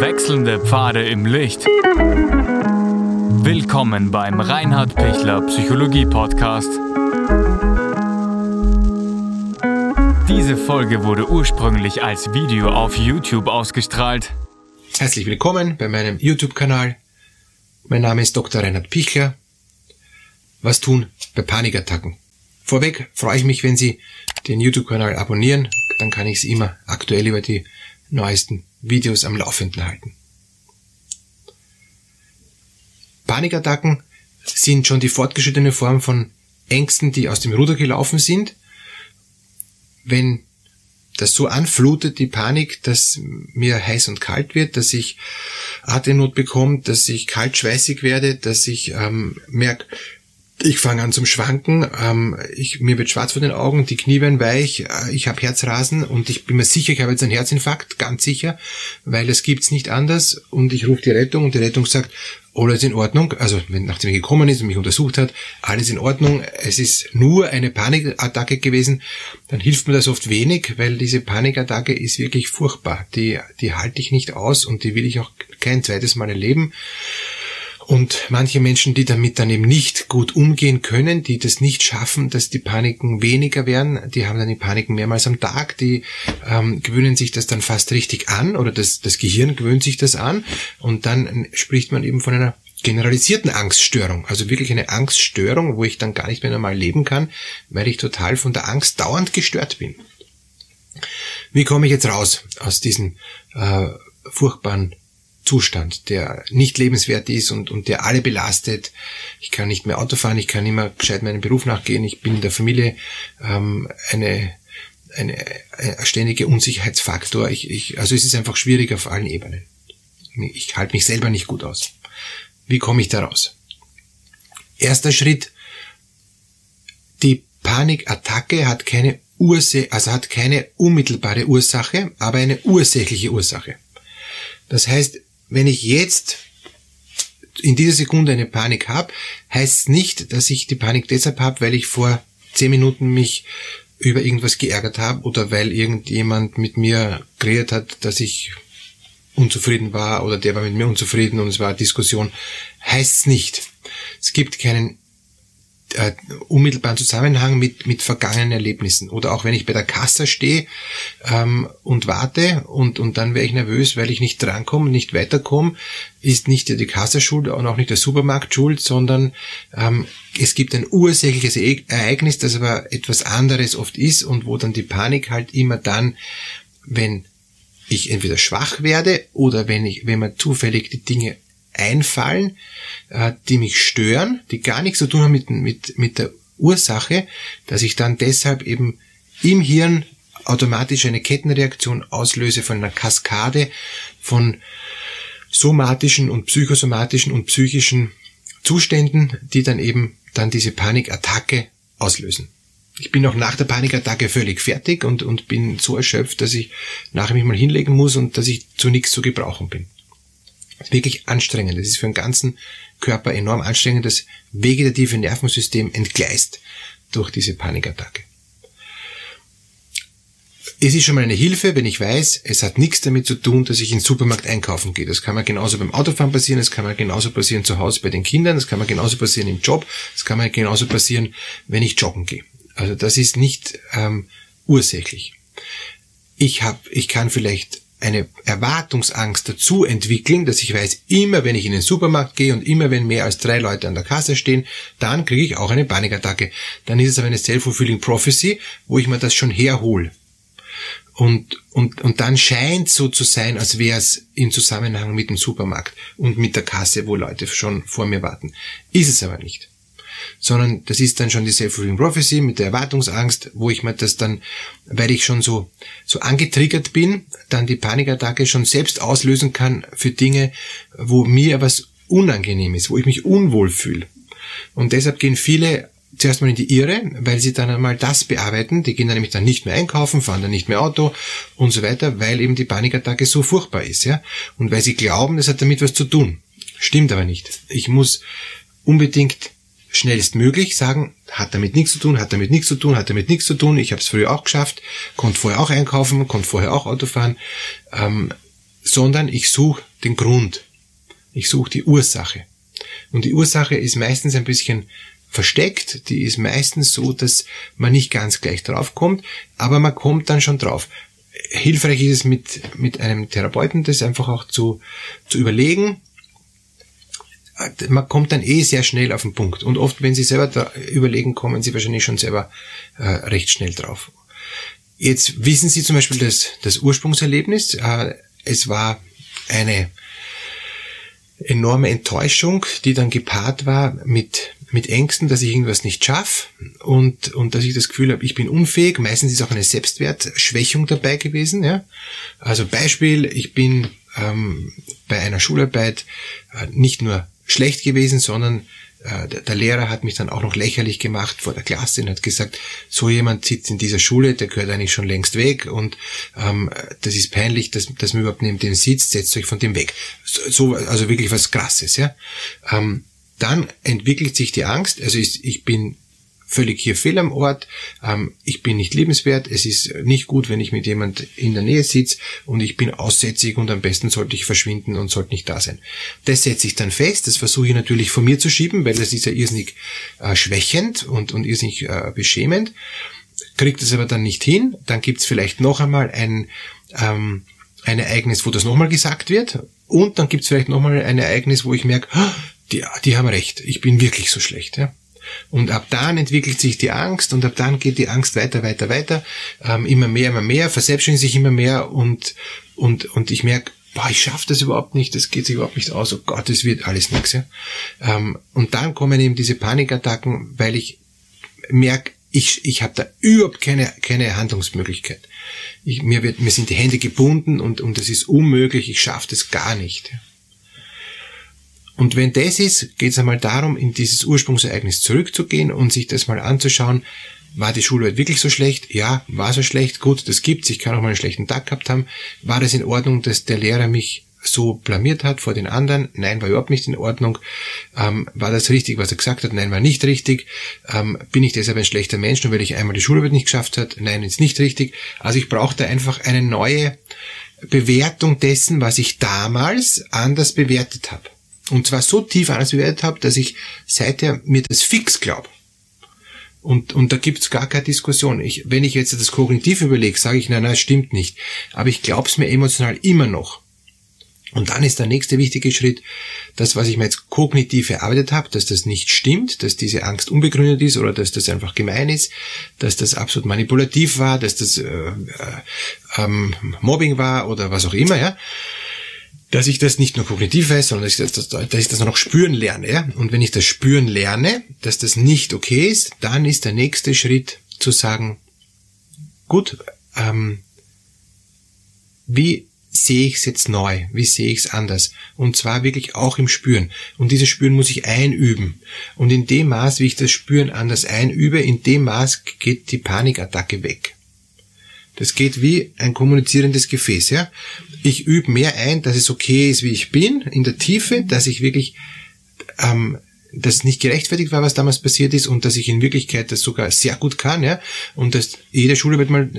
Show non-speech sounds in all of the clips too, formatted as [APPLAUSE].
Wechselnde Pfade im Licht. Willkommen beim Reinhard Pichler Psychologie Podcast. Diese Folge wurde ursprünglich als Video auf YouTube ausgestrahlt. Herzlich willkommen bei meinem YouTube-Kanal. Mein Name ist Dr. Reinhard Pichler. Was tun bei Panikattacken? Vorweg freue ich mich, wenn Sie den YouTube-Kanal abonnieren, dann kann ich Sie immer aktuell über die neuesten Videos am Laufenden halten. Panikattacken sind schon die fortgeschrittene Form von Ängsten, die aus dem Ruder gelaufen sind. Wenn das so anflutet, die Panik, dass mir heiß und kalt wird, dass ich Atemnot bekomme, dass ich kalt schweißig werde, dass ich ähm, merke, ich fange an zum Schwanken, ähm, ich, mir wird schwarz vor den Augen, die Knie werden weich, äh, ich habe Herzrasen und ich bin mir sicher, ich habe jetzt einen Herzinfarkt, ganz sicher, weil es gibt's nicht anders und ich rufe die Rettung und die Rettung sagt, alles in Ordnung, also wenn, nachdem er gekommen ist und mich untersucht hat, alles in Ordnung, es ist nur eine Panikattacke gewesen, dann hilft mir das oft wenig, weil diese Panikattacke ist wirklich furchtbar, die, die halte ich nicht aus und die will ich auch kein zweites Mal erleben. Und manche Menschen, die damit dann eben nicht gut umgehen können, die das nicht schaffen, dass die Paniken weniger werden, die haben dann die Paniken mehrmals am Tag, die ähm, gewöhnen sich das dann fast richtig an oder das, das Gehirn gewöhnt sich das an und dann spricht man eben von einer generalisierten Angststörung, also wirklich eine Angststörung, wo ich dann gar nicht mehr normal leben kann, weil ich total von der Angst dauernd gestört bin. Wie komme ich jetzt raus aus diesen äh, furchtbaren Zustand, der nicht lebenswert ist und, und der alle belastet. Ich kann nicht mehr Auto fahren, ich kann immer gescheit meinem Beruf nachgehen, ich bin in der Familie ähm, eine, eine, ein ständiger Unsicherheitsfaktor. Ich, ich, also es ist einfach schwierig auf allen Ebenen. Ich halte mich selber nicht gut aus. Wie komme ich da raus? Erster Schritt, die Panikattacke hat keine Ursache, also hat keine unmittelbare Ursache, aber eine ursächliche Ursache. Das heißt, wenn ich jetzt in dieser Sekunde eine Panik habe, heißt nicht, dass ich die Panik deshalb habe, weil ich vor zehn Minuten mich über irgendwas geärgert habe oder weil irgendjemand mit mir geredet hat, dass ich unzufrieden war oder der war mit mir unzufrieden und es war Diskussion, heißt es nicht. Es gibt keinen äh, unmittelbaren Zusammenhang mit, mit vergangenen Erlebnissen. Oder auch wenn ich bei der Kasse stehe ähm, und warte und, und dann wäre ich nervös, weil ich nicht drankomme, nicht weiterkomme, ist nicht die Kasse schuld und auch nicht der Supermarkt schuld, sondern ähm, es gibt ein ursächliches e Ereignis, das aber etwas anderes oft ist und wo dann die Panik halt immer dann, wenn ich entweder schwach werde oder wenn ich, wenn man zufällig die Dinge einfallen, äh, die mich stören, die gar nichts zu tun haben mit, mit, mit der Ursache, dass ich dann deshalb eben im Hirn automatisch eine Kettenreaktion auslöse von einer Kaskade von somatischen und psychosomatischen und psychischen Zuständen, die dann eben dann diese Panikattacke auslösen. Ich bin auch nach der Panikattacke völlig fertig und, und bin so erschöpft, dass ich nachher mich mal hinlegen muss und dass ich zu nichts zu gebrauchen bin wirklich anstrengend. Es ist für den ganzen Körper enorm anstrengend. Das vegetative Nervensystem entgleist durch diese Panikattacke. Es ist schon mal eine Hilfe, wenn ich weiß, es hat nichts damit zu tun, dass ich in den Supermarkt einkaufen gehe. Das kann mir genauso beim Autofahren passieren, das kann mir genauso passieren zu Hause bei den Kindern, das kann mir genauso passieren im Job, das kann mir genauso passieren, wenn ich joggen gehe. Also das ist nicht ähm, ursächlich. Ich hab, ich kann vielleicht eine Erwartungsangst dazu entwickeln, dass ich weiß, immer wenn ich in den Supermarkt gehe und immer wenn mehr als drei Leute an der Kasse stehen, dann kriege ich auch eine Panikattacke. Dann ist es aber eine self-fulfilling prophecy, wo ich mir das schon herhole. Und, und, und dann scheint so zu sein, als wäre es im Zusammenhang mit dem Supermarkt und mit der Kasse, wo Leute schon vor mir warten. Ist es aber nicht sondern das ist dann schon die Self-Fulfilling Prophecy mit der Erwartungsangst, wo ich mir das dann, weil ich schon so, so angetriggert bin, dann die Panikattacke schon selbst auslösen kann für Dinge, wo mir was unangenehm ist, wo ich mich unwohl fühle. Und deshalb gehen viele zuerst mal in die Irre, weil sie dann einmal das bearbeiten. Die gehen dann nämlich dann nicht mehr einkaufen, fahren dann nicht mehr Auto und so weiter, weil eben die Panikattacke so furchtbar ist, ja. Und weil sie glauben, das hat damit was zu tun. Stimmt aber nicht. Ich muss unbedingt schnellstmöglich sagen, hat damit nichts zu tun, hat damit nichts zu tun, hat damit nichts zu tun, ich habe es früher auch geschafft, konnte vorher auch einkaufen, konnte vorher auch Auto fahren, ähm, sondern ich suche den Grund. Ich suche die Ursache. Und die Ursache ist meistens ein bisschen versteckt, die ist meistens so, dass man nicht ganz gleich drauf kommt, aber man kommt dann schon drauf. Hilfreich ist es mit, mit einem Therapeuten, das einfach auch zu, zu überlegen. Man kommt dann eh sehr schnell auf den Punkt. Und oft, wenn Sie selber überlegen, kommen Sie wahrscheinlich schon selber äh, recht schnell drauf. Jetzt wissen Sie zum Beispiel das, das Ursprungserlebnis. Äh, es war eine enorme Enttäuschung, die dann gepaart war mit, mit Ängsten, dass ich irgendwas nicht schaffe und, und dass ich das Gefühl habe, ich bin unfähig. Meistens ist auch eine Selbstwertschwächung dabei gewesen. Ja? Also Beispiel, ich bin ähm, bei einer Schularbeit äh, nicht nur schlecht gewesen, sondern äh, der Lehrer hat mich dann auch noch lächerlich gemacht vor der Klasse und hat gesagt, so jemand sitzt in dieser Schule, der gehört eigentlich schon längst weg und ähm, das ist peinlich, dass, dass man überhaupt neben dem sitzt, setzt euch von dem weg. So, also wirklich was Krasses, ja. Ähm, dann entwickelt sich die Angst, also ich, ich bin völlig hier fehl am Ort, ähm, ich bin nicht liebenswert, es ist nicht gut, wenn ich mit jemand in der Nähe sitze und ich bin aussätzig und am besten sollte ich verschwinden und sollte nicht da sein. Das setze ich dann fest, das versuche ich natürlich von mir zu schieben, weil das ist ja irrsinnig äh, schwächend und, und irrsinnig äh, beschämend, kriegt es aber dann nicht hin, dann gibt es vielleicht noch einmal ein, ähm, ein Ereignis, wo das nochmal gesagt wird und dann gibt es vielleicht nochmal ein Ereignis, wo ich merke, oh, die, die haben recht, ich bin wirklich so schlecht. Ja? Und ab dann entwickelt sich die Angst und ab dann geht die Angst weiter, weiter, weiter, ähm, immer mehr, immer mehr, verselbstständigt sich immer mehr und, und, und ich merke, boah, ich schaffe das überhaupt nicht, das geht sich überhaupt nicht aus, oh Gott, das wird alles nichts. Ja? Ähm, und dann kommen eben diese Panikattacken, weil ich merke, ich, ich habe da überhaupt keine, keine Handlungsmöglichkeit. Ich, mir, wird, mir sind die Hände gebunden und, und es ist unmöglich, ich schaffe das gar nicht. Und wenn das ist, geht es einmal darum, in dieses Ursprungsereignis zurückzugehen und sich das mal anzuschauen, war die Schulwelt wirklich so schlecht? Ja, war so schlecht? Gut, das gibt's. Ich kann auch mal einen schlechten Tag gehabt haben. War das in Ordnung, dass der Lehrer mich so blamiert hat vor den anderen? Nein, war überhaupt nicht in Ordnung. Ähm, war das richtig, was er gesagt hat? Nein, war nicht richtig. Ähm, bin ich deshalb ein schlechter Mensch, nur weil ich einmal die Schularbeit nicht geschafft hat? Nein, ist nicht richtig. Also ich brauchte einfach eine neue Bewertung dessen, was ich damals anders bewertet habe. Und zwar so tief anders bewertet habe, dass ich seither mir das fix glaube. Und, und da gibt's gar keine Diskussion. Ich, wenn ich jetzt das kognitiv überlege, sage ich, nein, nein, stimmt nicht. Aber ich glaube es mir emotional immer noch. Und dann ist der nächste wichtige Schritt, das, was ich mir jetzt kognitiv erarbeitet habe, dass das nicht stimmt, dass diese Angst unbegründet ist oder dass das einfach gemein ist, dass das absolut manipulativ war, dass das äh, äh, ähm, Mobbing war oder was auch immer, ja dass ich das nicht nur kognitiv weiß, sondern dass ich das, dass ich das noch spüren lerne. Ja? Und wenn ich das spüren lerne, dass das nicht okay ist, dann ist der nächste Schritt zu sagen, gut, ähm, wie sehe ich es jetzt neu? Wie sehe ich es anders? Und zwar wirklich auch im Spüren. Und dieses Spüren muss ich einüben. Und in dem Maß, wie ich das Spüren anders einübe, in dem Maß geht die Panikattacke weg. Das geht wie ein kommunizierendes Gefäß, ja. Ich übe mehr ein, dass es okay ist, wie ich bin, in der Tiefe, dass ich wirklich, ähm, dass nicht gerechtfertigt war, was damals passiert ist und dass ich in Wirklichkeit das sogar sehr gut kann, ja. Und dass jede Schule wird mal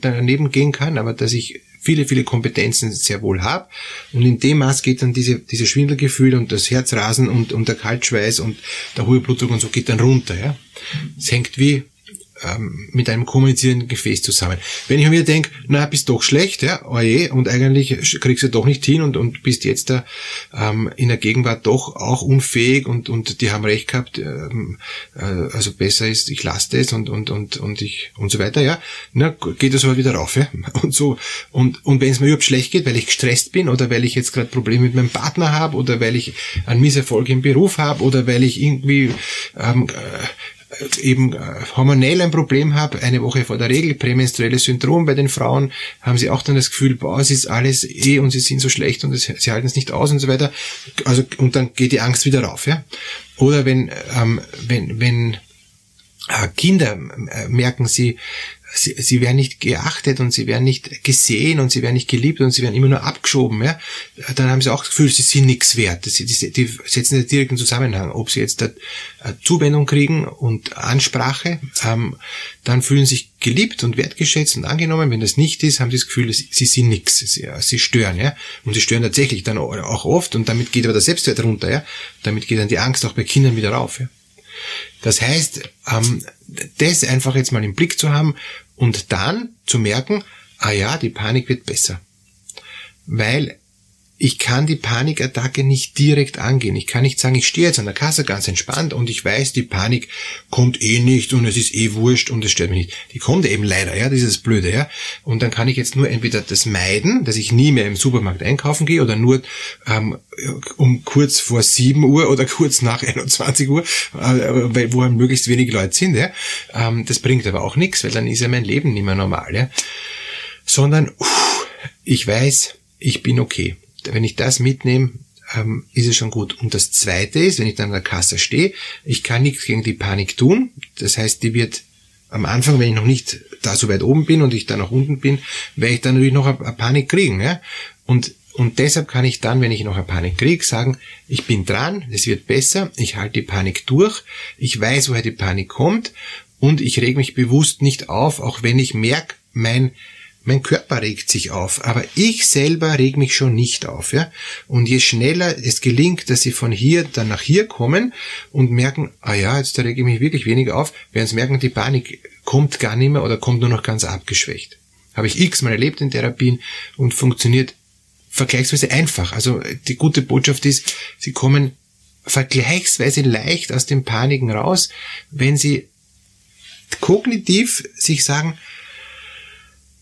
daneben gehen kann, aber dass ich viele, viele Kompetenzen sehr wohl habe. Und in dem Maß geht dann diese, diese Schwindelgefühl und das Herzrasen und, und der Kaltschweiß und der hohe Blutdruck und so geht dann runter, ja. Es hängt wie ähm, mit einem kommunizierenden Gefäß zusammen. Wenn ich mir denke, na, bist doch schlecht, ja, oje, und eigentlich kriegst du doch nicht hin und, und bist jetzt da ähm, in der Gegenwart doch auch unfähig und, und die haben recht gehabt, ähm, äh, also besser ist, ich lasse das und, und, und, und ich und so weiter, ja, na, geht das aber wieder rauf, ja. [LAUGHS] Und so, und, und wenn es mir überhaupt schlecht geht, weil ich gestresst bin oder weil ich jetzt gerade Probleme mit meinem Partner habe oder weil ich einen Misserfolg im Beruf habe oder weil ich irgendwie ähm, eben äh, hormonell ein Problem habe, eine Woche vor der Regel, prämenstruelles Syndrom bei den Frauen, haben sie auch dann das Gefühl, boah, es ist alles eh und sie sind so schlecht und es, sie halten es nicht aus und so weiter. Also, und dann geht die Angst wieder rauf, ja. Oder wenn, ähm, wenn, wenn äh, Kinder äh, merken, sie sie, sie werden nicht geachtet und sie werden nicht gesehen und sie werden nicht geliebt und sie werden immer nur abgeschoben, ja, dann haben sie auch das Gefühl, sie sind nichts wert. Die, die, die setzen den direkten Zusammenhang. Ob sie jetzt eine Zuwendung kriegen und Ansprache, ähm, dann fühlen sie sich geliebt und wertgeschätzt und angenommen. Wenn das nicht ist, haben sie das Gefühl, sie sind nichts. Sie, sie stören, ja. Und sie stören tatsächlich dann auch oft und damit geht aber der Selbstwert runter, ja. Damit geht dann die Angst auch bei Kindern wieder rauf, ja. Das heißt, ähm, das einfach jetzt mal im Blick zu haben und dann zu merken, ah ja, die Panik wird besser. Weil ich kann die Panikattacke nicht direkt angehen. Ich kann nicht sagen, ich stehe jetzt an der Kasse ganz entspannt und ich weiß, die Panik kommt eh nicht und es ist eh wurscht und es stört mich nicht. Die kommt eben leider, ja, dieses Blöde, ja. Und dann kann ich jetzt nur entweder das meiden, dass ich nie mehr im Supermarkt einkaufen gehe oder nur ähm, um kurz vor 7 Uhr oder [LAUGHS] kurz nach 21 Uhr, äh, wo möglichst wenig Leute sind, ja. Ähm, das bringt aber auch nichts, weil dann ist ja mein Leben nicht mehr normal, ja. Sondern, uff, ich weiß, ich bin okay wenn ich das mitnehme, ähm, ist es schon gut. Und das Zweite ist, wenn ich dann an der Kasse stehe, ich kann nichts gegen die Panik tun. Das heißt, die wird am Anfang, wenn ich noch nicht da so weit oben bin und ich da noch unten bin, werde ich dann natürlich noch eine Panik kriegen. Ja? Und, und deshalb kann ich dann, wenn ich noch eine Panik kriege, sagen, ich bin dran, es wird besser, ich halte die Panik durch, ich weiß, woher die Panik kommt und ich reg mich bewusst nicht auf, auch wenn ich merke, mein mein Körper regt sich auf, aber ich selber reg mich schon nicht auf, ja. Und je schneller es gelingt, dass sie von hier dann nach hier kommen und merken, ah ja, jetzt rege ich mich wirklich weniger auf, werden sie merken, die Panik kommt gar nicht mehr oder kommt nur noch ganz abgeschwächt. Habe ich x-mal erlebt in Therapien und funktioniert vergleichsweise einfach. Also die gute Botschaft ist, sie kommen vergleichsweise leicht aus den Paniken raus, wenn sie kognitiv sich sagen,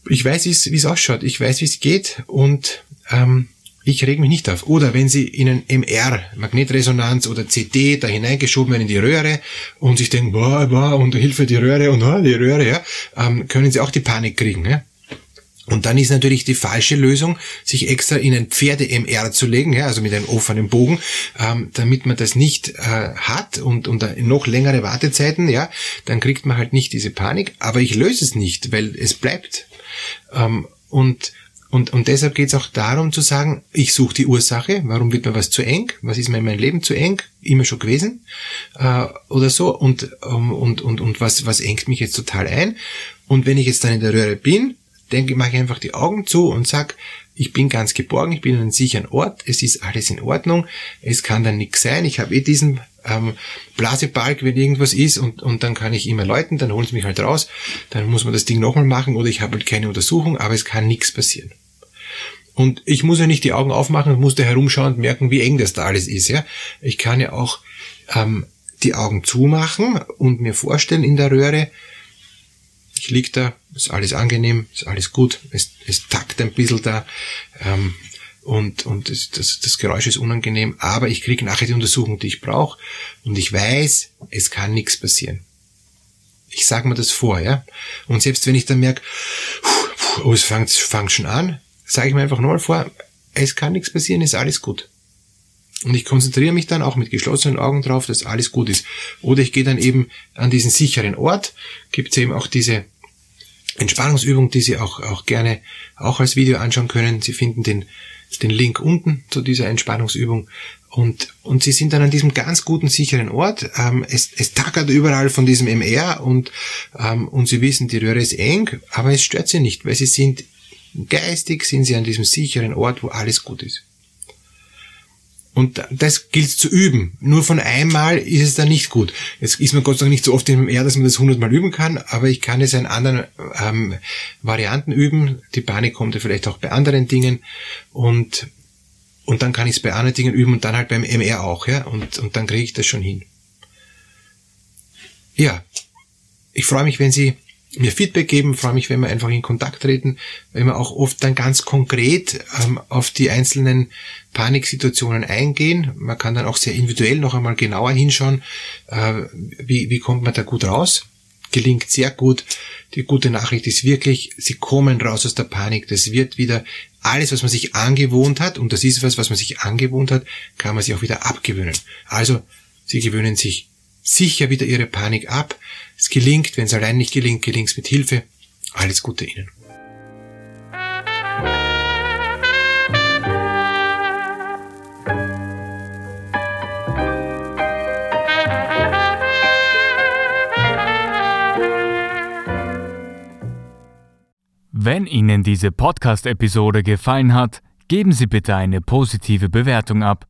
ich weiß, wie es ausschaut, ich weiß, wie es geht und ähm, ich reg mich nicht auf. Oder wenn Sie in ein MR, Magnetresonanz oder CD da hineingeschoben werden in die Röhre und sich denken, boah, boah, und Hilfe die Röhre und oh, die Röhre, ja, ähm, können Sie auch die Panik kriegen. Ja? Und dann ist natürlich die falsche Lösung, sich extra in ein Pferde-MR zu legen, ja, also mit einem offenen Bogen, ähm, damit man das nicht äh, hat und, und noch längere Wartezeiten, ja, dann kriegt man halt nicht diese Panik. Aber ich löse es nicht, weil es bleibt. Ähm, und, und, und deshalb geht es auch darum zu sagen, ich suche die Ursache, warum wird mir was zu eng, was ist mir in meinem Leben zu eng, immer schon gewesen. Äh, oder so. Und, um, und, und, und was, was engt mich jetzt total ein. Und wenn ich jetzt dann in der Röhre bin, denke, mache ich einfach die Augen zu und sag, ich bin ganz geborgen, ich bin an einem sicheren Ort, es ist alles in Ordnung, es kann dann nichts sein, ich habe eh diesen ähm, Blasebalg, wenn irgendwas ist und, und dann kann ich immer läuten, dann holen sie mich halt raus, dann muss man das Ding nochmal machen oder ich habe halt keine Untersuchung, aber es kann nichts passieren. Und ich muss ja nicht die Augen aufmachen und muss da herumschauen und merken, wie eng das da alles ist. Ja, Ich kann ja auch ähm, die Augen zumachen und mir vorstellen in der Röhre, ich lieg da, ist alles angenehm, ist alles gut, es, es takt ein bisschen da ähm, und, und das, das, das Geräusch ist unangenehm, aber ich kriege nachher die Untersuchung, die ich brauche und ich weiß, es kann nichts passieren. Ich sage mir das vor, ja. Und selbst wenn ich dann merke, oh, es fängt, fängt schon an, sage ich mir einfach nochmal vor, es kann nichts passieren, ist alles gut. Und ich konzentriere mich dann auch mit geschlossenen Augen drauf, dass alles gut ist. Oder ich gehe dann eben an diesen sicheren Ort, gibt es eben auch diese Entspannungsübung, die Sie auch, auch gerne auch als Video anschauen können. Sie finden den, den Link unten zu dieser Entspannungsübung. Und, und Sie sind dann an diesem ganz guten, sicheren Ort. Ähm, es, es tackert überall von diesem MR und, ähm, und Sie wissen, die Röhre ist eng, aber es stört Sie nicht, weil Sie sind geistig, sind Sie an diesem sicheren Ort, wo alles gut ist. Und das gilt zu üben. Nur von einmal ist es dann nicht gut. Jetzt ist man Gott sei Dank nicht so oft im R, dass man das hundertmal üben kann, aber ich kann es in anderen ähm, Varianten üben. Die Panik kommt ja vielleicht auch bei anderen Dingen und und dann kann ich es bei anderen Dingen üben und dann halt beim MR auch, ja, und, und dann kriege ich das schon hin. Ja, ich freue mich, wenn Sie mir Feedback geben, freue mich, wenn wir einfach in Kontakt treten, wenn wir auch oft dann ganz konkret ähm, auf die einzelnen Paniksituationen eingehen. Man kann dann auch sehr individuell noch einmal genauer hinschauen, äh, wie, wie kommt man da gut raus. Gelingt sehr gut. Die gute Nachricht ist wirklich, sie kommen raus aus der Panik. Das wird wieder alles, was man sich angewohnt hat, und das ist was, was man sich angewohnt hat, kann man sich auch wieder abgewöhnen. Also, sie gewöhnen sich sicher wieder ihre Panik ab. Es gelingt, wenn es allein nicht gelingt, gelingt es mit Hilfe. Alles Gute Ihnen. Wenn Ihnen diese Podcast-Episode gefallen hat, geben Sie bitte eine positive Bewertung ab.